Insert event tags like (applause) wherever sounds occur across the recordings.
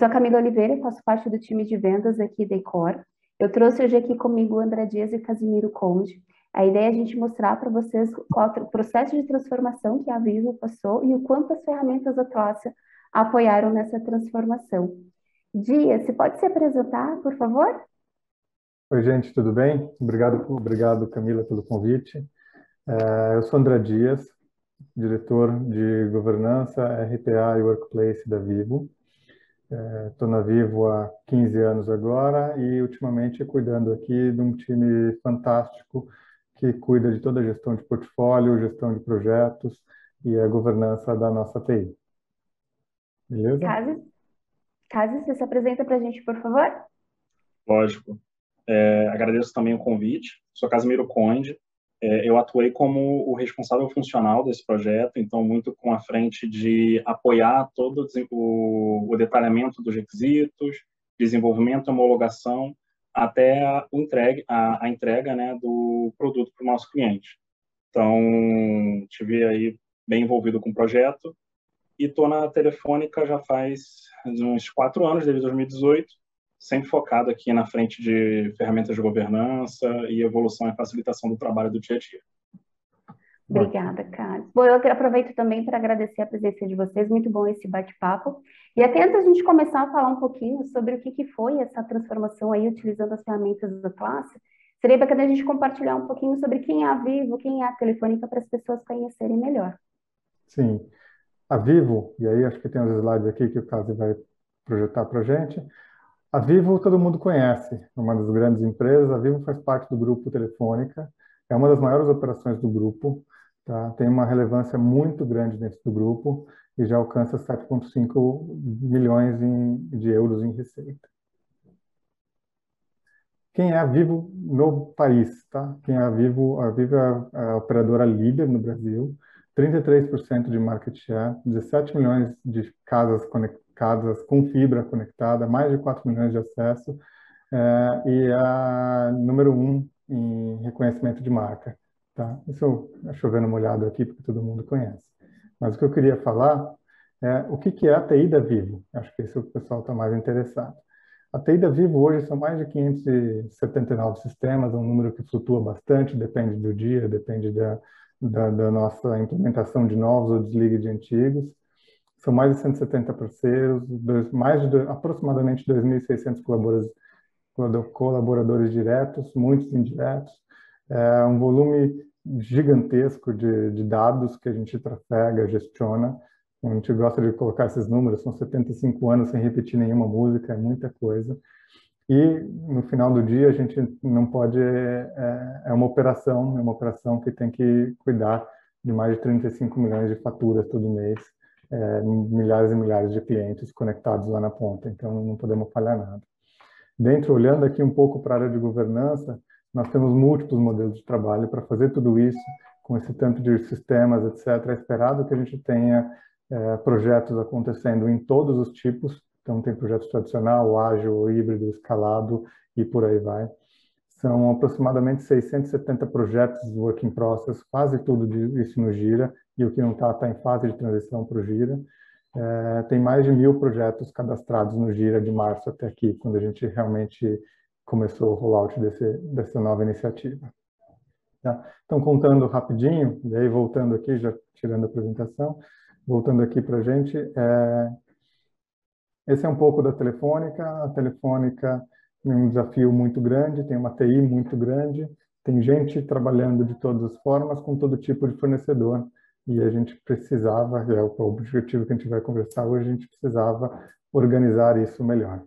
sou a Camila Oliveira, faço parte do time de vendas aqui da Ecor. Eu trouxe hoje aqui comigo o André Dias e Casimiro Conde. A ideia é a gente mostrar para vocês qual o processo de transformação que a Vivo passou e o quanto as ferramentas da classe apoiaram nessa transformação. Dias, você pode se apresentar, por favor? Oi, gente, tudo bem? Obrigado, obrigado Camila, pelo convite. É, eu sou André Dias, diretor de governança, RPA e Workplace da Vivo. Estou é, na Vivo há 15 anos agora e ultimamente cuidando aqui de um time fantástico que cuida de toda a gestão de portfólio, gestão de projetos e a governança da nossa TI. Beleza? Casis, Casis você se apresenta para a gente, por favor? Lógico. É, agradeço também o convite. Sou Casimiro Conde. É, eu atuei como o responsável funcional desse projeto, então muito com a frente de apoiar todo o, o detalhamento dos requisitos, desenvolvimento, homologação, até a, entregue, a, a entrega né, do produto para o nosso cliente. Então, tive aí bem envolvido com o projeto e estou na Telefônica já faz uns quatro anos, desde 2018, sempre focado aqui na frente de ferramentas de governança e evolução e facilitação do trabalho do dia a dia. Obrigada, Carlos. Bom, eu aproveito também para agradecer a presença de vocês, muito bom esse bate-papo. E até antes a gente começar a falar um pouquinho sobre o que, que foi essa transformação aí, utilizando as ferramentas da classe, seria bacana a gente compartilhar um pouquinho sobre quem é a Vivo, quem é a Telefônica, para as pessoas conhecerem melhor. Sim. A Vivo, e aí acho que tem uns slides aqui que o Caso vai projetar para a gente, a Vivo todo mundo conhece, é uma das grandes empresas. A Vivo faz parte do grupo Telefônica, é uma das maiores operações do grupo, tá? tem uma relevância muito grande dentro do grupo e já alcança 7,5 milhões em, de euros em receita. Quem é a Vivo no país? Tá? Quem é a Vivo? A Vivo é a operadora líder no Brasil, 33% de market share, 17 milhões de casas conectadas casas com fibra conectada, mais de 4 milhões de acessos, é, e a número um em reconhecimento de marca. Tá? Isso é chovendo molhado aqui, porque todo mundo conhece. Mas o que eu queria falar é o que, é a TI da Vivo. Acho que esse é o pessoal está mais interessado. A TI da Vivo hoje são mais de 579 sistemas, é um número que flutua bastante, depende do dia, depende da, da, da nossa implementação de novos ou desligue de antigos. São mais de 170 parceiros, dois, mais de aproximadamente 2.600 colaboradores, colaboradores diretos, muitos indiretos. É um volume gigantesco de, de dados que a gente trafega, gestiona. A gente gosta de colocar esses números, são 75 anos sem repetir nenhuma música, é muita coisa. E no final do dia a gente não pode é, é, uma operação, é uma operação que tem que cuidar de mais de 35 milhões de faturas todo mês é, milhares e milhares de clientes conectados lá na ponta, então não podemos falhar nada. Dentro, olhando aqui um pouco para a área de governança, nós temos múltiplos modelos de trabalho para fazer tudo isso, com esse tanto de sistemas, etc. É esperado que a gente tenha é, projetos acontecendo em todos os tipos, então tem projetos tradicional, ágil, híbrido, escalado e por aí vai. São aproximadamente 670 projetos work in process, quase tudo isso no Gira, e o que não está está em fase de transição para o Gira. É, tem mais de mil projetos cadastrados no Gira de março até aqui, quando a gente realmente começou o rollout desse, dessa nova iniciativa. Tá? Então, contando rapidinho, e aí voltando aqui, já tirando a apresentação, voltando aqui para a gente, é, esse é um pouco da Telefônica. A Telefônica tem um desafio muito grande, tem uma TI muito grande, tem gente trabalhando de todas as formas, com todo tipo de fornecedor e a gente precisava, é o objetivo que a gente vai conversar hoje, a gente precisava organizar isso melhor.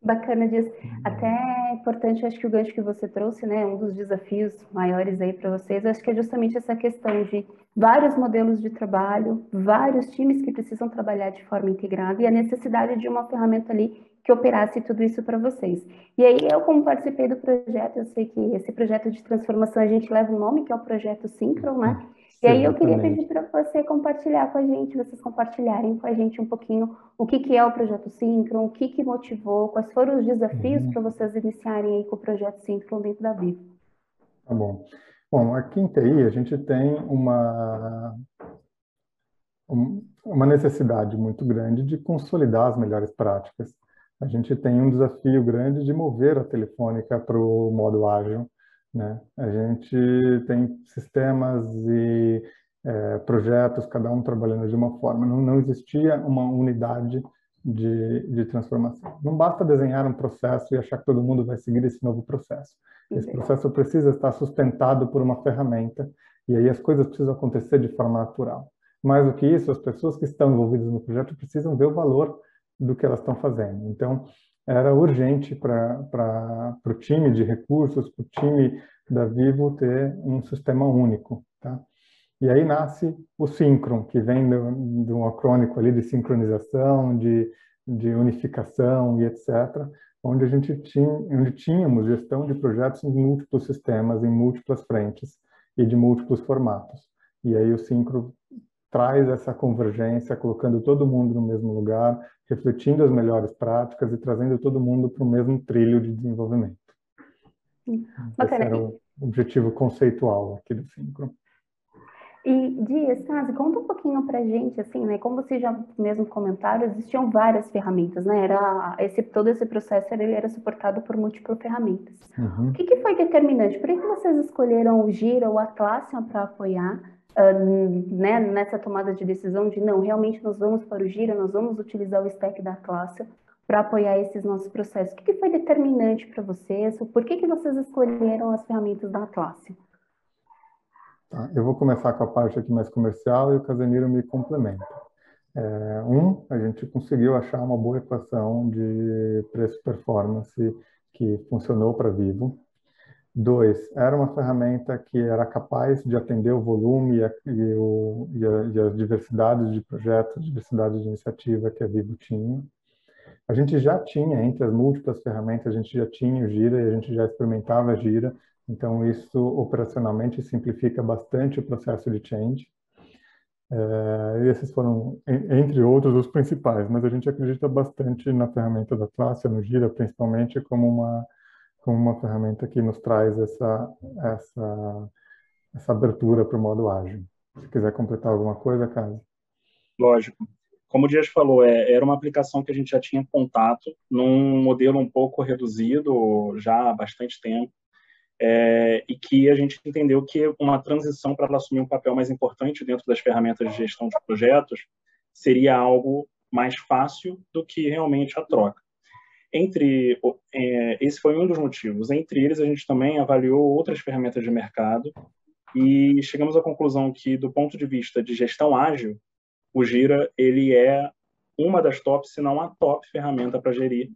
Bacana disso. Até é importante, acho que o gancho que você trouxe, né, um dos desafios maiores aí para vocês, acho que é justamente essa questão de vários modelos de trabalho, vários times que precisam trabalhar de forma integrada e a necessidade de uma ferramenta ali que operasse tudo isso para vocês. E aí, eu, como participei do projeto, eu sei que esse projeto de transformação a gente leva um nome, que é o projeto Synchron, né? E aí eu queria pedir para você compartilhar com a gente, vocês compartilharem com a gente um pouquinho o que, que é o projeto Synchron, o que, que motivou, quais foram os desafios uhum. para vocês iniciarem aí com o projeto Synchron dentro da Vivo. Tá bom. Bom, aqui em TI a gente tem uma uma necessidade muito grande de consolidar as melhores práticas. A gente tem um desafio grande de mover a telefônica para o modo ágil. Né? A gente tem sistemas e é, projetos, cada um trabalhando de uma forma. Não, não existia uma unidade de, de transformação. Não basta desenhar um processo e achar que todo mundo vai seguir esse novo processo. Esse processo precisa estar sustentado por uma ferramenta e aí as coisas precisam acontecer de forma natural. Mais do que isso, as pessoas que estão envolvidas no projeto precisam ver o valor do que elas estão fazendo. Então, era urgente para o time de recursos, para o time da Vivo ter um sistema único. Tá? E aí nasce o Synchron, que vem do, do acrônico ali de sincronização, de, de unificação e etc., onde a gente tinha, onde tínhamos gestão de projetos em múltiplos sistemas, em múltiplas frentes e de múltiplos formatos. E aí o Synchro traz essa convergência, colocando todo mundo no mesmo lugar, refletindo as melhores práticas e trazendo todo mundo para o mesmo trilho de desenvolvimento. Bacana. Esse era o objetivo conceitual aqui do. E Dias, Kazi, conta um pouquinho pra gente, assim, né? Como vocês já mesmo comentaram, existiam várias ferramentas, né? Era esse, todo esse processo ele era suportado por múltiplas ferramentas. Uhum. O que, que, foi determinante? Por que, vocês escolheram o Gira ou o Atlassian para apoiar uh, né, nessa tomada de decisão de não, realmente nós vamos para o Gira, nós vamos utilizar o stack da Atlassian para apoiar esses nossos processos? O que, foi determinante para vocês? Por que, que vocês escolheram as ferramentas da Atlassian? Tá? Eu vou começar com a parte aqui mais comercial e o Casemiro me complementa. É, um, a gente conseguiu achar uma boa equação de preço-performance que funcionou para Vivo. Dois, era uma ferramenta que era capaz de atender o volume e, a, e, o, e, a, e as diversidades de projetos, diversidade de iniciativa que a Vivo tinha. A gente já tinha, entre as múltiplas ferramentas, a gente já tinha o Gira e a gente já experimentava Gira, então isso operacionalmente simplifica bastante o processo de change. É, esses foram, entre outros, os principais, mas a gente acredita bastante na ferramenta da Atlassian, no Gira, principalmente, como uma como uma ferramenta que nos traz essa, essa, essa abertura para o modo ágil. Se quiser completar alguma coisa, Casa. Lógico. Como o Dias falou, é, era uma aplicação que a gente já tinha contato num modelo um pouco reduzido já há bastante tempo, é, e que a gente entendeu que uma transição para ela assumir um papel mais importante dentro das ferramentas de gestão de projetos seria algo mais fácil do que realmente a troca. Entre é, esse foi um dos motivos. Entre eles, a gente também avaliou outras ferramentas de mercado e chegamos à conclusão que, do ponto de vista de gestão ágil, o Gira ele é uma das top, se não a top ferramenta para gerir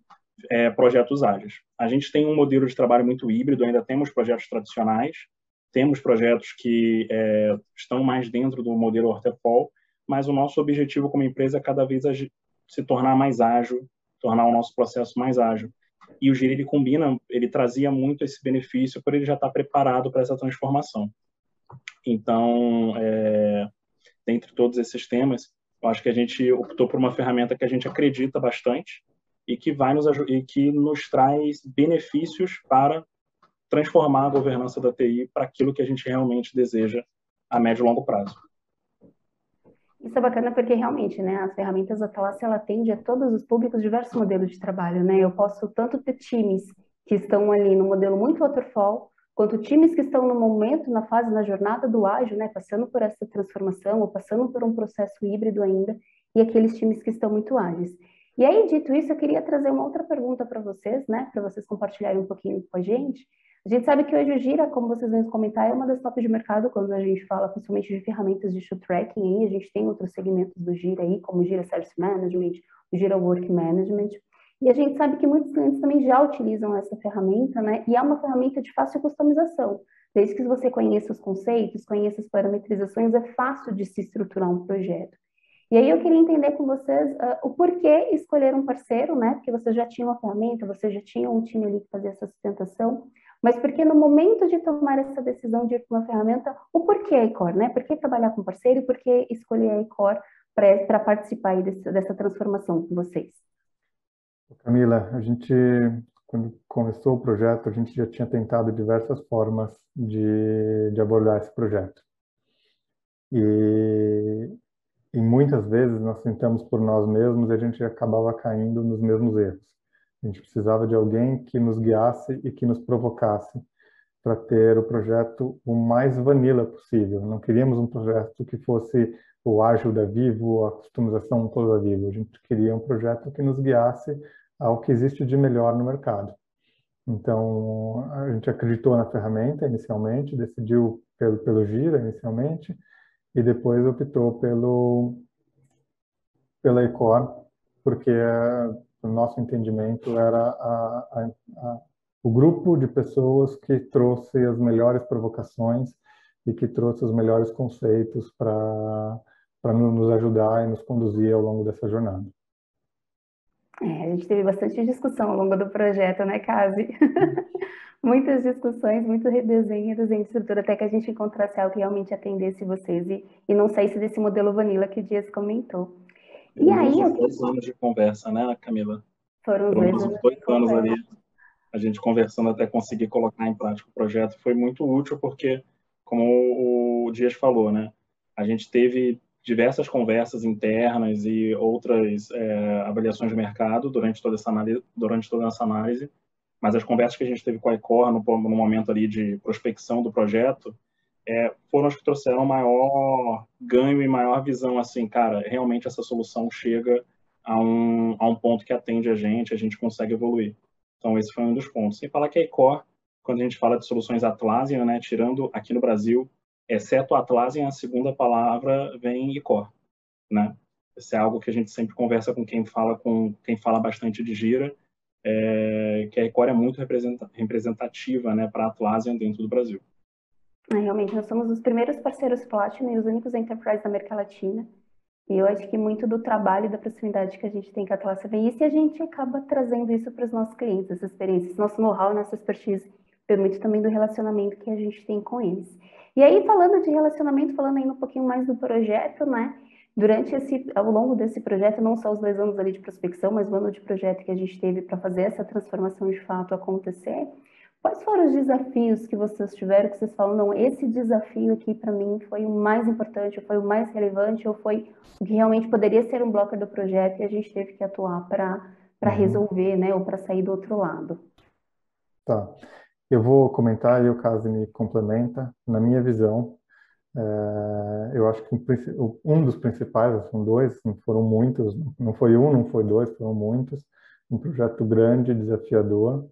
é, projetos ágeis. A gente tem um modelo de trabalho muito híbrido, ainda temos projetos tradicionais, temos projetos que é, estão mais dentro do modelo waterfall, mas o nosso objetivo como empresa é cada vez se tornar mais ágil, tornar o nosso processo mais ágil. E o Gira ele combina, ele trazia muito esse benefício por ele já estar preparado para essa transformação. Então, é, dentre todos esses temas, eu acho que a gente optou por uma ferramenta que a gente acredita bastante e que vai nos e que nos traz benefícios para transformar a governança da TI para aquilo que a gente realmente deseja a médio e longo prazo. Isso é bacana porque realmente, né, as ferramentas da classe ela atende a todos os públicos, diversos modelos de trabalho, né? Eu posso tanto ter times que estão ali no modelo muito waterfall, quanto times que estão no momento, na fase, na jornada do ágil, né, passando por essa transformação ou passando por um processo híbrido ainda, e aqueles times que estão muito ágeis. E aí, dito isso, eu queria trazer uma outra pergunta para vocês, né, para vocês compartilharem um pouquinho com a gente, a gente sabe que hoje o Gira, como vocês vão comentar, é uma das tops de mercado quando a gente fala principalmente de ferramentas de show tracking. A gente tem outros segmentos do Gira aí, como o Gira Service Management, o Gira Work Management. E a gente sabe que muitos clientes também já utilizam essa ferramenta, né? E é uma ferramenta de fácil customização. Desde que você conheça os conceitos, conheça as parametrizações, é fácil de se estruturar um projeto. E aí eu queria entender com vocês uh, o porquê escolher um parceiro, né? Porque vocês já tinham uma ferramenta, vocês já tinham um time ali que fazia essa sustentação mas porque no momento de tomar essa decisão de ir para uma ferramenta, o porquê a Icor, né? Por que trabalhar com parceiro e por que escolher a Icor para participar desse, dessa transformação com vocês? Camila, a gente, quando começou o projeto, a gente já tinha tentado diversas formas de, de abordar esse projeto. E e muitas vezes nós tentamos por nós mesmos e a gente acabava caindo nos mesmos erros. A gente precisava de alguém que nos guiasse e que nos provocasse para ter o projeto o mais vanilla possível. Não queríamos um projeto que fosse o ágil da Vivo, a customização toda da Vivo. A gente queria um projeto que nos guiasse ao que existe de melhor no mercado. Então, a gente acreditou na ferramenta inicialmente, decidiu pelo, pelo Gira inicialmente, e depois optou pelo, pela Ecor, porque o nosso entendimento era a, a, a, o grupo de pessoas que trouxe as melhores provocações e que trouxe os melhores conceitos para nos ajudar e nos conduzir ao longo dessa jornada. É, a gente teve bastante discussão ao longo do projeto, né, Casi? (laughs) Muitas discussões, muito redesenho, desenho de estrutura, até que a gente encontrasse algo que realmente atendesse vocês e, e não saísse desse modelo vanilla que o Dias comentou. E, aí... Foram dois anos de conversa, né, Camila? Foram dois anos, dois anos ali, a gente conversando até conseguir colocar em prática o projeto. Foi muito útil porque, como o Dias falou, né, a gente teve diversas conversas internas e outras é, avaliações de mercado durante toda essa análise, durante toda essa análise, mas as conversas que a gente teve com a Icor no, no momento ali de prospecção do projeto é, foram as que trouxeram maior ganho e maior visão, assim, cara, realmente essa solução chega a um, a um ponto que atende a gente, a gente consegue evoluir. Então, esse foi um dos pontos. Sem falar que a Icor, quando a gente fala de soluções Atlassian, né, tirando aqui no Brasil exceto Atlassian, a segunda palavra vem Icor, né? Isso é algo que a gente sempre conversa com quem fala com quem fala bastante de Gira, é, que a Icor é muito representativa, né, para Atlassian dentro do Brasil. É, realmente, nós somos os primeiros parceiros Platinum e os únicos enterprise da América Latina. E eu acho que muito do trabalho e da proximidade que a gente tem com a vem isso e a gente acaba trazendo isso para os nossos clientes, essa experiência, nosso know-how, nossa expertise, permite também do relacionamento que a gente tem com eles. E aí, falando de relacionamento, falando ainda um pouquinho mais do projeto, né? Durante esse, ao longo desse projeto, não só os dois anos ali de prospecção, mas o ano de projeto que a gente teve para fazer essa transformação de fato acontecer, quais foram os desafios que vocês tiveram, que vocês falam, não, esse desafio aqui para mim foi o mais importante, foi o mais relevante, ou foi o que realmente poderia ser um blocker do projeto e a gente teve que atuar para uhum. resolver, né, ou para sair do outro lado? Tá. Eu vou comentar e o caso me complementa. Na minha visão, é, eu acho que um dos principais, são dois, não foram muitos, não foi um, não foi dois, foram muitos. Um projeto grande, desafiador,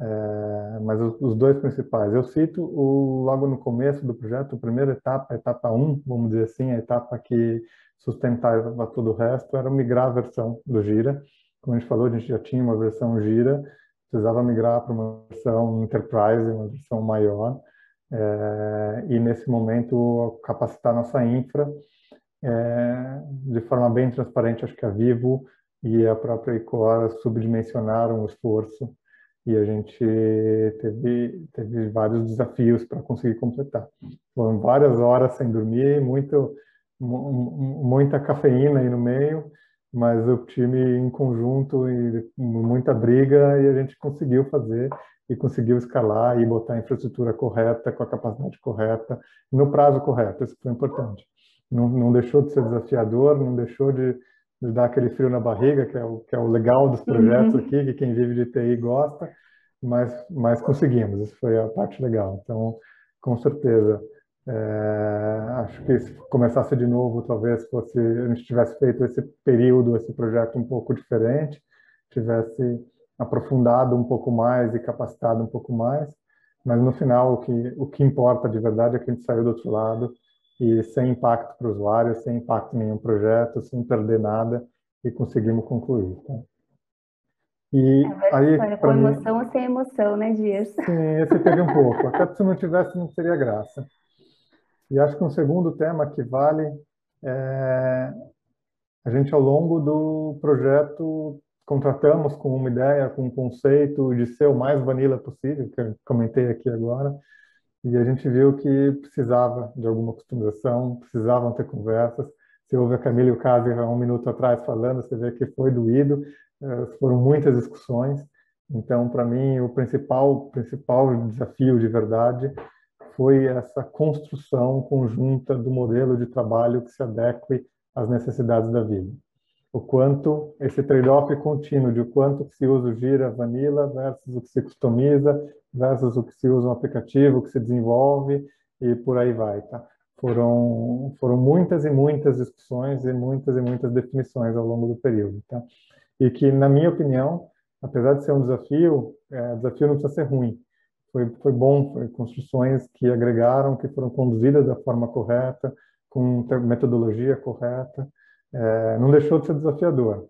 é, mas os, dois principais. Eu cito o, logo no começo do projeto, a primeira etapa, a etapa 1, um, vamos dizer assim, a etapa que sustentava todo o resto, era migrar a versão do Gira. Como a gente falou, a gente já tinha uma versão Gira, precisava migrar para uma versão enterprise, uma versão maior, é, e nesse momento capacitar nossa infra é, de forma bem transparente. Acho que a Vivo e a própria Icora subdimensionaram o esforço e a gente teve, teve vários desafios para conseguir completar. Foram várias horas sem dormir, muito, muita cafeína aí no meio, mas o time em conjunto e muita briga e a gente conseguiu fazer e conseguiu escalar e botar a infraestrutura correta, com a capacidade correta, no prazo correto, isso foi importante. Não, não deixou de ser desafiador, não deixou de, de, dar aquele frio na barriga, que é o, que é o legal dos projetos uhum. aqui, que quem vive de TI gosta, mas, mas conseguimos, isso foi a parte legal. Então, com certeza, é, acho que se começasse de novo, talvez fosse a gente tivesse feito esse período, esse projeto um pouco diferente, tivesse aprofundado um pouco mais e capacitado um pouco mais, mas no final o que o que importa de verdade é que a gente saiu do outro lado e sem impacto para o usuário, sem impacto em nenhum projeto, sem perder nada e conseguimos concluir. Tá? E é, aí, com emoção mim, ou sem emoção, né, Dias? Sim, esse teve um (laughs) pouco. Até se não tivesse, não seria graça. E acho que um segundo tema que vale é a gente ao longo do projeto contratamos com uma ideia, com um conceito de ser o mais vanilla possível, que eu comentei aqui agora, e a gente viu que precisava de alguma customização, precisavam ter conversas. Você ouve a Camila e o Casi há um minuto atrás falando, você vê que foi doído, eh, foram muitas discussões. Então, para mim, o principal, principal desafio de verdade foi essa construção conjunta do modelo de trabalho que se adeque às necessidades da vida. O quanto esse trade-off contínuo de o quanto que se usa o Gira Vanilla versus o que se customiza versus o que se usa um aplicativo, que se desenvolve e por aí vai, tá? Foram, foram muitas e muitas discussões e muitas e muitas definições ao longo do período, tá? E que, na minha opinião, apesar de ser um desafio, é, desafio não precisa ser ruim. Foi, foi bom, foi construções que agregaram, que foram conduzidas da forma correta, com metodologia correta. É, não deixou de ser desafiador,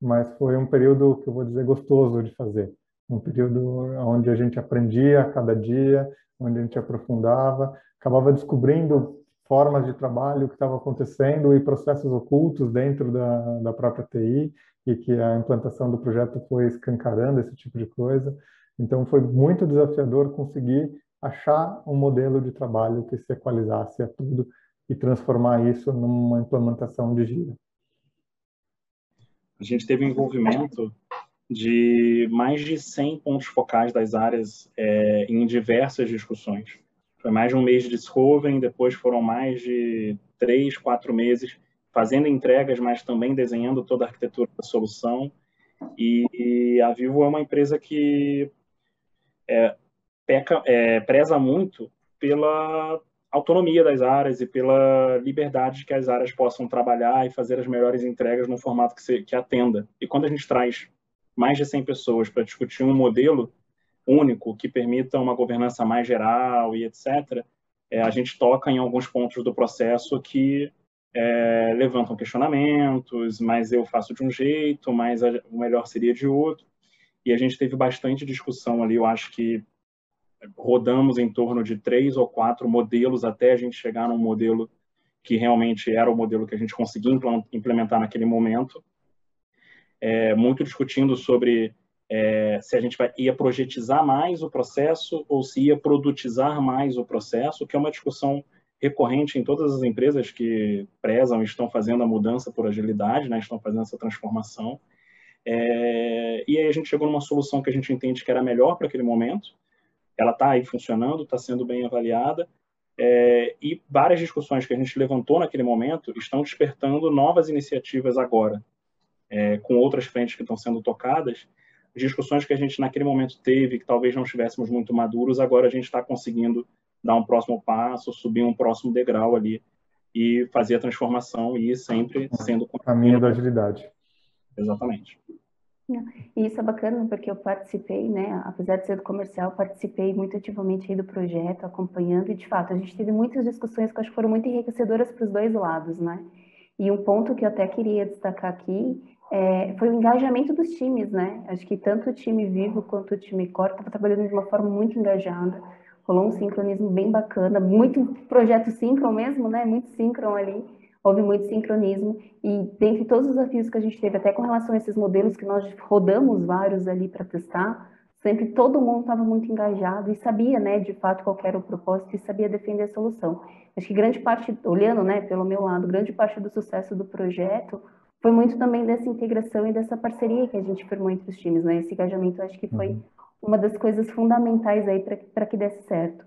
mas foi um período que eu vou dizer gostoso de fazer. Um período onde a gente aprendia a cada dia, onde a gente aprofundava, acabava descobrindo formas de trabalho que estavam acontecendo e processos ocultos dentro da, da própria TI e que a implantação do projeto foi escancarando esse tipo de coisa. Então, foi muito desafiador conseguir achar um modelo de trabalho que se equalizasse a tudo e transformar isso numa implementação de Gira. A gente teve envolvimento de mais de 100 pontos focais das áreas é, em diversas discussões. Foi mais de um mês de discovery, depois foram mais de três, quatro meses fazendo entregas, mas também desenhando toda a arquitetura da solução. E a Vivo é uma empresa que é, peca, é, preza muito pela autonomia das áreas e pela liberdade que as áreas possam trabalhar e fazer as melhores entregas no formato que, se, que atenda. E quando a gente traz mais de 100 pessoas para discutir um modelo único que permita uma governança mais geral e etc., é, a gente toca em alguns pontos do processo que é, levantam questionamentos, mas eu faço de um jeito, mas o melhor seria de outro. E a gente teve bastante discussão ali, eu acho que rodamos em torno de três ou quatro modelos até a gente chegar num modelo que realmente era o modelo que a gente conseguia implementar naquele momento. É, muito discutindo sobre é, se a gente ia projetizar mais o processo ou se ia produtizar mais o processo, que é uma discussão recorrente em todas as empresas que prezam estão fazendo a mudança por agilidade, né, estão fazendo essa transformação. É, e aí a gente chegou numa solução que a gente entende que era melhor para aquele momento. Ela está aí funcionando, está sendo bem avaliada. É, e várias discussões que a gente levantou naquele momento estão despertando novas iniciativas agora, é, com outras frentes que estão sendo tocadas. Discussões que a gente naquele momento teve, que talvez não estivéssemos muito maduros, agora a gente está conseguindo dar um próximo passo, subir um próximo degrau ali e fazer a transformação e ir sempre sendo caminho da agilidade. Exatamente. E isso é bacana porque eu participei, né, apesar de ser do comercial, participei muito ativamente do projeto, acompanhando e de fato a gente teve muitas discussões que acho que foram muito enriquecedoras para os dois lados, né? E um ponto que eu até queria destacar aqui é, foi o engajamento dos times, né? Acho que tanto o time vivo quanto o time core estava trabalhando de uma forma muito engajada rolou um sincronismo bem bacana, muito projeto síncron mesmo, né? Muito síncron ali, houve muito sincronismo. E dentre todos os desafios que a gente teve, até com relação a esses modelos que nós rodamos vários ali para testar, sempre todo mundo estava muito engajado e sabia, né, de fato, qual era o propósito e sabia defender a solução. Acho que grande parte, olhando, né, pelo meu lado, grande parte do sucesso do projeto foi muito também dessa integração e dessa parceria que a gente firmou entre os times, né? Esse engajamento, acho que foi uhum uma das coisas fundamentais aí para que desse certo.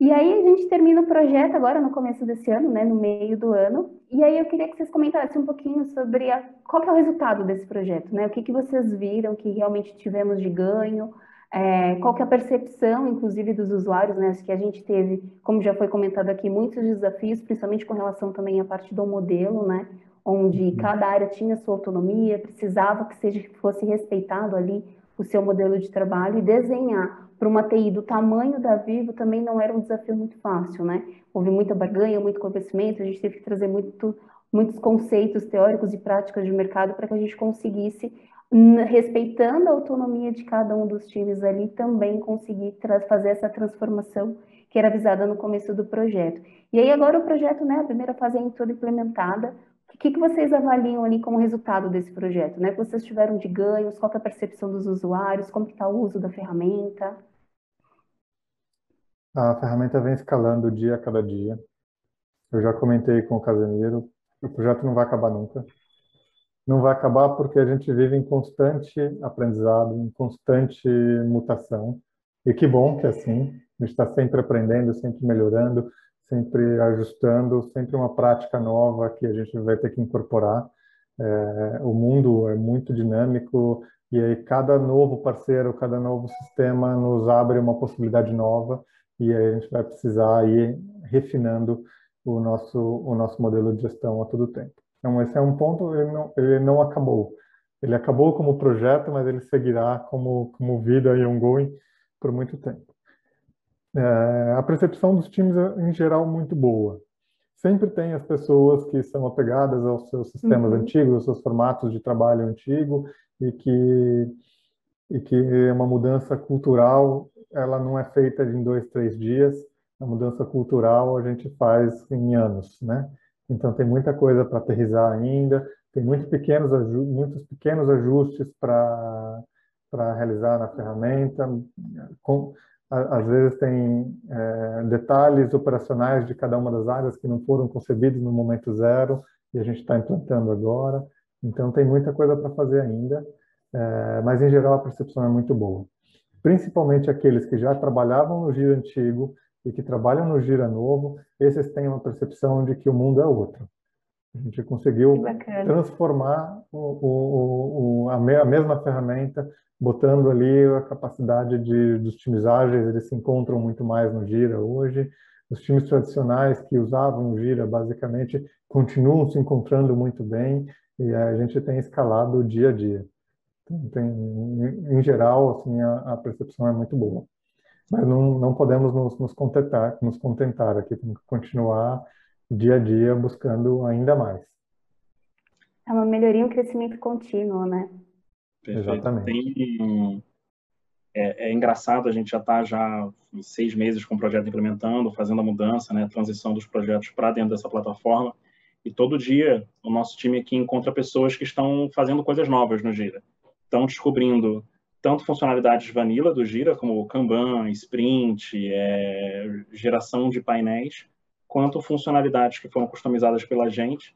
E aí a gente termina o projeto agora no começo desse ano, né, no meio do ano. E aí eu queria que vocês comentassem um pouquinho sobre a, qual é o resultado desse projeto, né? O que, que vocês viram que realmente tivemos de ganho, é, qual que é a percepção, inclusive, dos usuários, né? Acho que a gente teve, como já foi comentado aqui, muitos desafios, principalmente com relação também à parte do modelo, né? Onde uhum. cada área tinha sua autonomia, precisava que seja fosse respeitado ali o seu modelo de trabalho e desenhar para uma TI do tamanho da Vivo também não era um desafio muito fácil, né? Houve muita barganha, muito conhecimento, a gente teve que trazer muito, muitos conceitos teóricos e práticas de mercado para que a gente conseguisse, respeitando a autonomia de cada um dos times ali, também conseguir fazer essa transformação que era visada no começo do projeto. E aí agora o projeto, né, a primeira fase é toda implementada, o que, que vocês avaliam ali como resultado desse projeto? Né? O que vocês tiveram de ganhos? Qual é a percepção dos usuários? Como está o uso da ferramenta? A ferramenta vem escalando dia a cada dia. Eu já comentei com o Casemiro, o projeto não vai acabar nunca. Não vai acabar porque a gente vive em constante aprendizado, em constante mutação. E que bom que é assim. A gente está sempre aprendendo, sempre melhorando, sempre ajustando, sempre uma prática nova que a gente vai ter que incorporar. É, o mundo é muito dinâmico e aí cada novo parceiro, cada novo sistema nos abre uma possibilidade nova e aí a gente vai precisar ir refinando o nosso o nosso modelo de gestão a todo tempo. Então esse é um ponto ele não ele não acabou. Ele acabou como projeto, mas ele seguirá como como vida e ongoing por muito tempo. É, a percepção dos times é, em geral muito boa. Sempre tem as pessoas que são apegadas aos seus sistemas uhum. antigos, aos seus formatos de trabalho antigo e que e que uma mudança cultural ela não é feita em dois, três dias. A mudança cultural a gente faz em anos, né? Então tem muita coisa para aterrizar ainda, tem muito pequenos muitos pequenos ajustes para para realizar na ferramenta. Com, às vezes tem é, detalhes operacionais de cada uma das áreas que não foram concebidos no momento zero e a gente está implantando agora. Então tem muita coisa para fazer ainda, é, mas em geral a percepção é muito boa. Principalmente aqueles que já trabalhavam no Gira antigo e que trabalham no Gira novo, esses têm uma percepção de que o mundo é outro. A gente conseguiu transformar o, o, o, a, me, a mesma ferramenta botando ali a capacidade de, dos times ágeis, eles se encontram muito mais no Gira hoje. Os times tradicionais que usavam o Gira, basicamente, continuam se encontrando muito bem e a gente tem escalado dia a dia. Então, tem, em geral, assim, a, a, percepção é muito boa. Mas não, não podemos nos, nos, contentar, nos contentar aqui, temos que continuar dia a dia buscando ainda mais. É uma melhoria, um crescimento contínuo, né? Perfeito. Exatamente. Tem, é, é, engraçado, a gente já está já seis meses com o projeto implementando, fazendo a mudança, né, a transição dos projetos para dentro dessa plataforma. E todo dia o nosso time aqui encontra pessoas que estão fazendo coisas novas no Gira. Estão descobrindo tanto funcionalidades vanilla do Gira, como Kanban, Sprint, é, geração de painéis, quanto funcionalidades que foram customizadas pela gente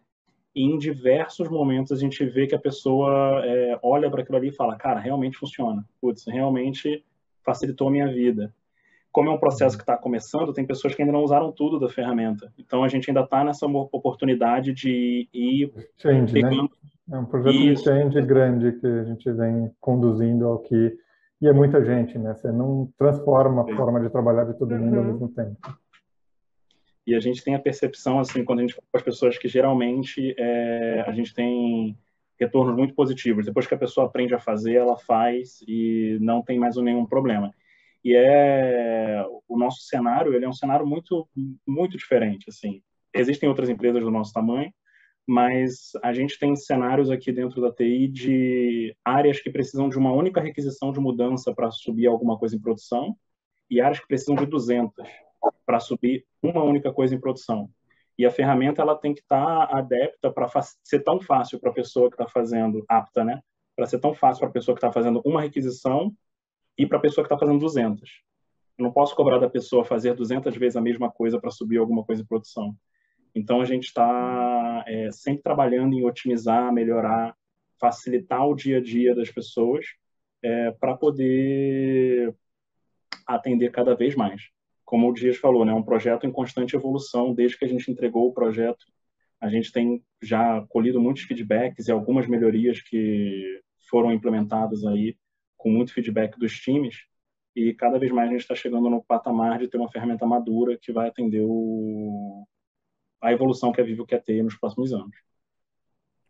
e em diversos momentos a gente vê que a pessoa é, olha para aquilo ali e fala, cara, realmente funciona. Putz, realmente facilitou a minha vida. Como é um processo que está começando, tem pessoas que ainda não usaram tudo da ferramenta. Então a gente ainda está nessa oportunidade de ir change, né? pegando... né? É um projeto Isso. de change grande que a gente vem conduzindo ao que e é muita gente, né? Você não transforma a forma de trabalhar de todo mundo uhum. ao mesmo tempo. E a gente tem a percepção, assim, quando a gente fala com as pessoas, que geralmente é, a gente tem retornos muito positivos. Depois que a pessoa aprende a fazer, ela faz e não tem mais nenhum problema. E é o nosso cenário, ele é um cenário muito muito diferente, assim. Existem outras empresas do nosso tamanho, mas a gente tem cenários aqui dentro da TI de áreas que precisam de uma única requisição de mudança para subir alguma coisa em produção e áreas que precisam de 200 para subir uma única coisa em produção. E a ferramenta ela tem que estar tá adepta para ser tão fácil para a pessoa que está fazendo, apta, né? Para ser tão fácil para a pessoa que está fazendo uma requisição e para a pessoa que está fazendo 200. Eu não posso cobrar da pessoa fazer 200 vezes a mesma coisa para subir alguma coisa em produção. Então a gente está é, sempre trabalhando em otimizar, melhorar, facilitar o dia a dia das pessoas é, para poder atender cada vez mais como o Dias falou, né, um projeto em constante evolução desde que a gente entregou o projeto. A gente tem já colhido muitos feedbacks e algumas melhorias que foram implementadas aí com muito feedback dos times e cada vez mais a gente está chegando no patamar de ter uma ferramenta madura que vai atender o... a evolução que a Vivo quer ter nos próximos anos.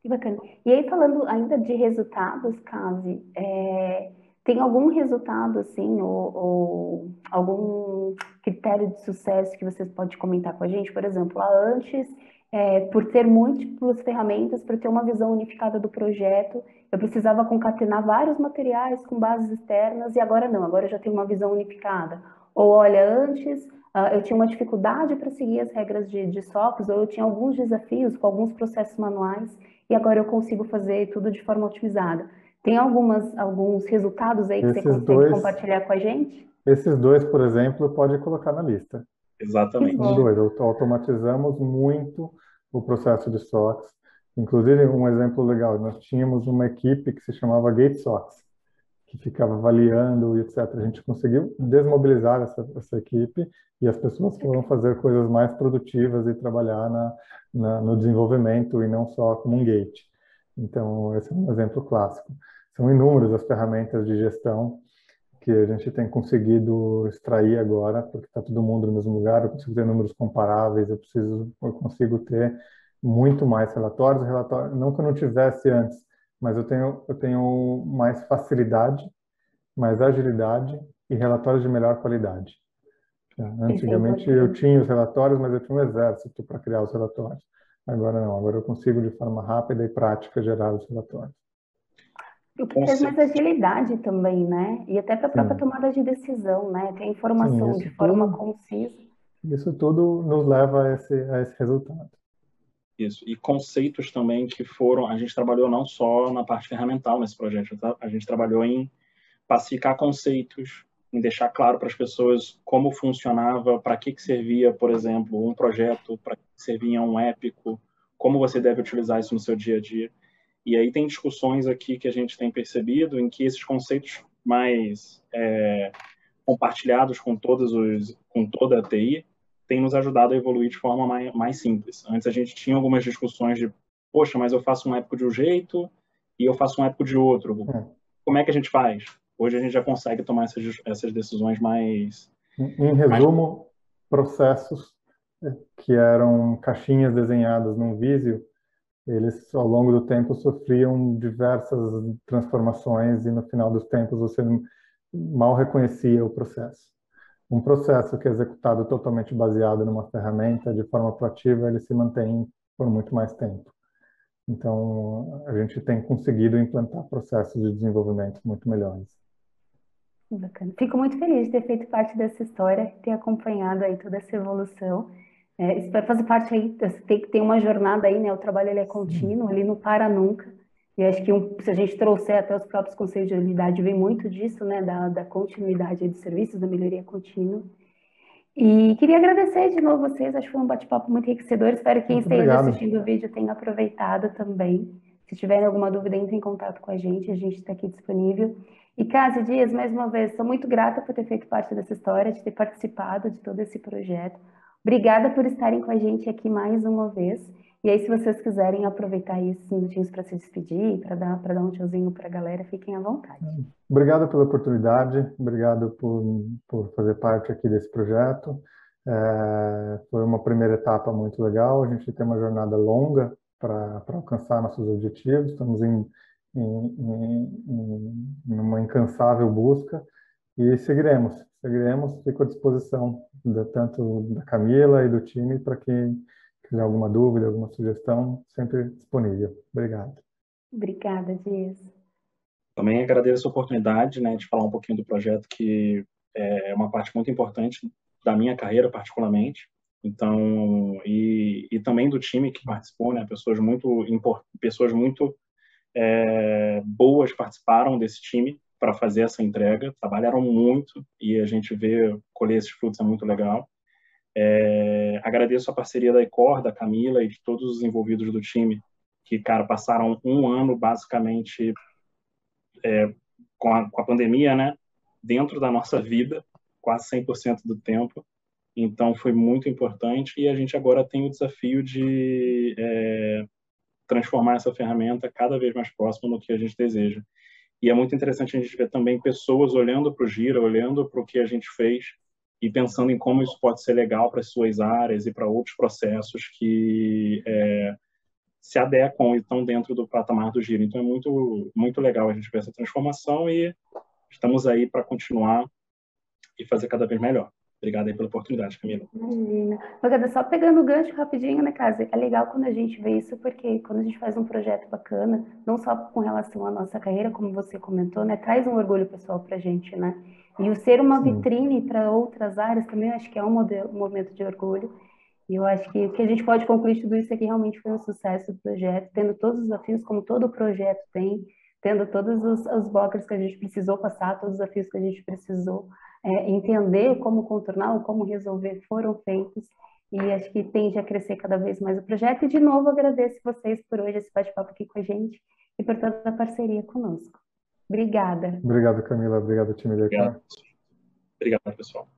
Que bacana. E aí, falando ainda de resultados, Case, é, tem algum resultado, assim, ou, ou, algum critério de sucesso que vocês podem comentar com a gente? Por exemplo, antes, é, por ter múltiplas ferramentas, para ter uma visão unificada do projeto, eu precisava concatenar vários materiais com bases externas, e agora não, agora eu já tenho uma visão unificada. Ou, olha, antes uh, eu tinha uma dificuldade para seguir as regras de, de ou eu tinha alguns desafios com alguns processos manuais, e agora eu consigo fazer tudo de forma otimizada. Tem algumas, alguns resultados aí que esses você consegue dois, compartilhar com a gente? Esses dois, por exemplo, pode colocar na lista. Exatamente. Os dois. Automatizamos muito o processo de SOX. Inclusive, um exemplo legal, nós tínhamos uma equipe que se chamava GateSox, que ficava avaliando, etc. A gente conseguiu desmobilizar essa, essa equipe e as pessoas foram fazer coisas mais produtivas e trabalhar na, na, no desenvolvimento e não só como um gate. Então, esse é um exemplo clássico. São inúmeras as ferramentas de gestão que a gente tem conseguido extrair agora, porque está todo mundo no mesmo lugar, eu consigo ter números comparáveis, eu preciso, eu consigo ter muito mais relatórios, relatórios, não que eu não tivesse antes, mas eu tenho, eu tenho mais facilidade, mais agilidade e relatórios de melhor qualidade. Antigamente eu tinha os relatórios, mas eu tinha um exército para criar os relatórios. Agora não, agora eu consigo de forma rápida e prática gerar os relatórios. O que traz mais agilidade também, né? E até para a própria tomada de decisão, né? Ter informação Sim, de forma tudo, concisa. Isso tudo nos leva a esse, a esse resultado. Isso. E conceitos também que foram. A gente trabalhou não só na parte ferramental nesse projeto, tá? a gente trabalhou em pacificar conceitos, em deixar claro para as pessoas como funcionava, para que, que servia, por exemplo, um projeto, para que servia um épico, como você deve utilizar isso no seu dia a dia. E aí tem discussões aqui que a gente tem percebido em que esses conceitos mais é, compartilhados com todos os, com toda a TI, tem nos ajudado a evoluir de forma mais, mais simples. Antes a gente tinha algumas discussões de, poxa, mas eu faço um épico de um jeito e eu faço um épico de outro. É. Como é que a gente faz? Hoje a gente já consegue tomar essas, essas decisões mais. Em resumo, mais... processos é, que eram caixinhas desenhadas num Visio eles ao longo do tempo sofriam diversas transformações e no final dos tempos você mal reconhecia o processo. Um processo que é executado totalmente baseado numa ferramenta de forma proativa, ele se mantém por muito mais tempo. Então, a gente tem conseguido implantar processos de desenvolvimento muito melhores. Bacana. Fico muito feliz de ter feito parte dessa história, ter acompanhado aí toda essa evolução é, espero fazer parte aí, tem que ter uma jornada aí, né? O trabalho ele é contínuo, ele não para nunca. E acho que um, se a gente trouxer até os próprios conceitos de agilidade, vem muito disso, né? Da, da continuidade de serviços, da melhoria contínua. E queria agradecer de novo vocês, acho que foi um bate-papo muito enriquecedor. Espero que quem muito esteja obrigado. assistindo o vídeo tenha aproveitado também. Se tiverem alguma dúvida, entre em contato com a gente, a gente está aqui disponível. E Cássio Dias, mais uma vez, sou muito grata por ter feito parte dessa história, de ter participado de todo esse projeto. Obrigada por estarem com a gente aqui mais uma vez. E aí, se vocês quiserem aproveitar esses minutinhos para se despedir, para dar, dar um tchauzinho para a galera, fiquem à vontade. Obrigado pela oportunidade, obrigado por, por fazer parte aqui desse projeto. É, foi uma primeira etapa muito legal. A gente tem uma jornada longa para alcançar nossos objetivos. Estamos em, em, em, em uma incansável busca e seguiremos, seguiremos. Fico à disposição da, tanto da Camila e do time para quem tiver alguma dúvida, alguma sugestão, sempre disponível. Obrigado. Obrigada, Dias. Também agradeço a oportunidade né, de falar um pouquinho do projeto, que é uma parte muito importante da minha carreira, particularmente. Então, e, e também do time que participou, né, pessoas muito, pessoas muito é, boas participaram desse time para fazer essa entrega, trabalharam muito e a gente vê colher esses frutos é muito legal. É, agradeço a parceria da Ecor, da Camila e de todos os envolvidos do time, que, cara, passaram um ano basicamente é, com, a, com a pandemia, né, dentro da nossa vida, quase 100% do tempo. Então, foi muito importante e a gente agora tem o desafio de é, transformar essa ferramenta cada vez mais próxima no que a gente deseja. E é muito interessante a gente ver também pessoas olhando para o Gira, olhando para o que a gente fez e pensando em como isso pode ser legal para as suas áreas e para outros processos que é, se adequam e estão dentro do patamar do Gira. Então é muito, muito legal a gente ver essa transformação e estamos aí para continuar e fazer cada vez melhor. Obrigado aí pela oportunidade, Camila. Imagina. Magada, só pegando o gancho rapidinho, né, Casa? É legal quando a gente vê isso, porque quando a gente faz um projeto bacana, não só com relação à nossa carreira, como você comentou, né, traz um orgulho pessoal pra gente, né? E o ser uma Sim. vitrine para outras áreas também, eu acho que é um, modelo, um momento de orgulho. E eu acho que o que a gente pode concluir de tudo isso é que realmente foi um sucesso do projeto, tendo todos os desafios, como todo projeto tem, tendo todos os, os blockers que a gente precisou passar, todos os desafios que a gente precisou é, entender como contornar ou como resolver foram feitos e acho que tende a crescer cada vez mais o projeto. E, de novo, agradeço vocês por hoje, esse bate-papo aqui com a gente e por toda a parceria conosco. Obrigada. Obrigado, Camila. Obrigado, time da Obrigado, obrigado pessoal.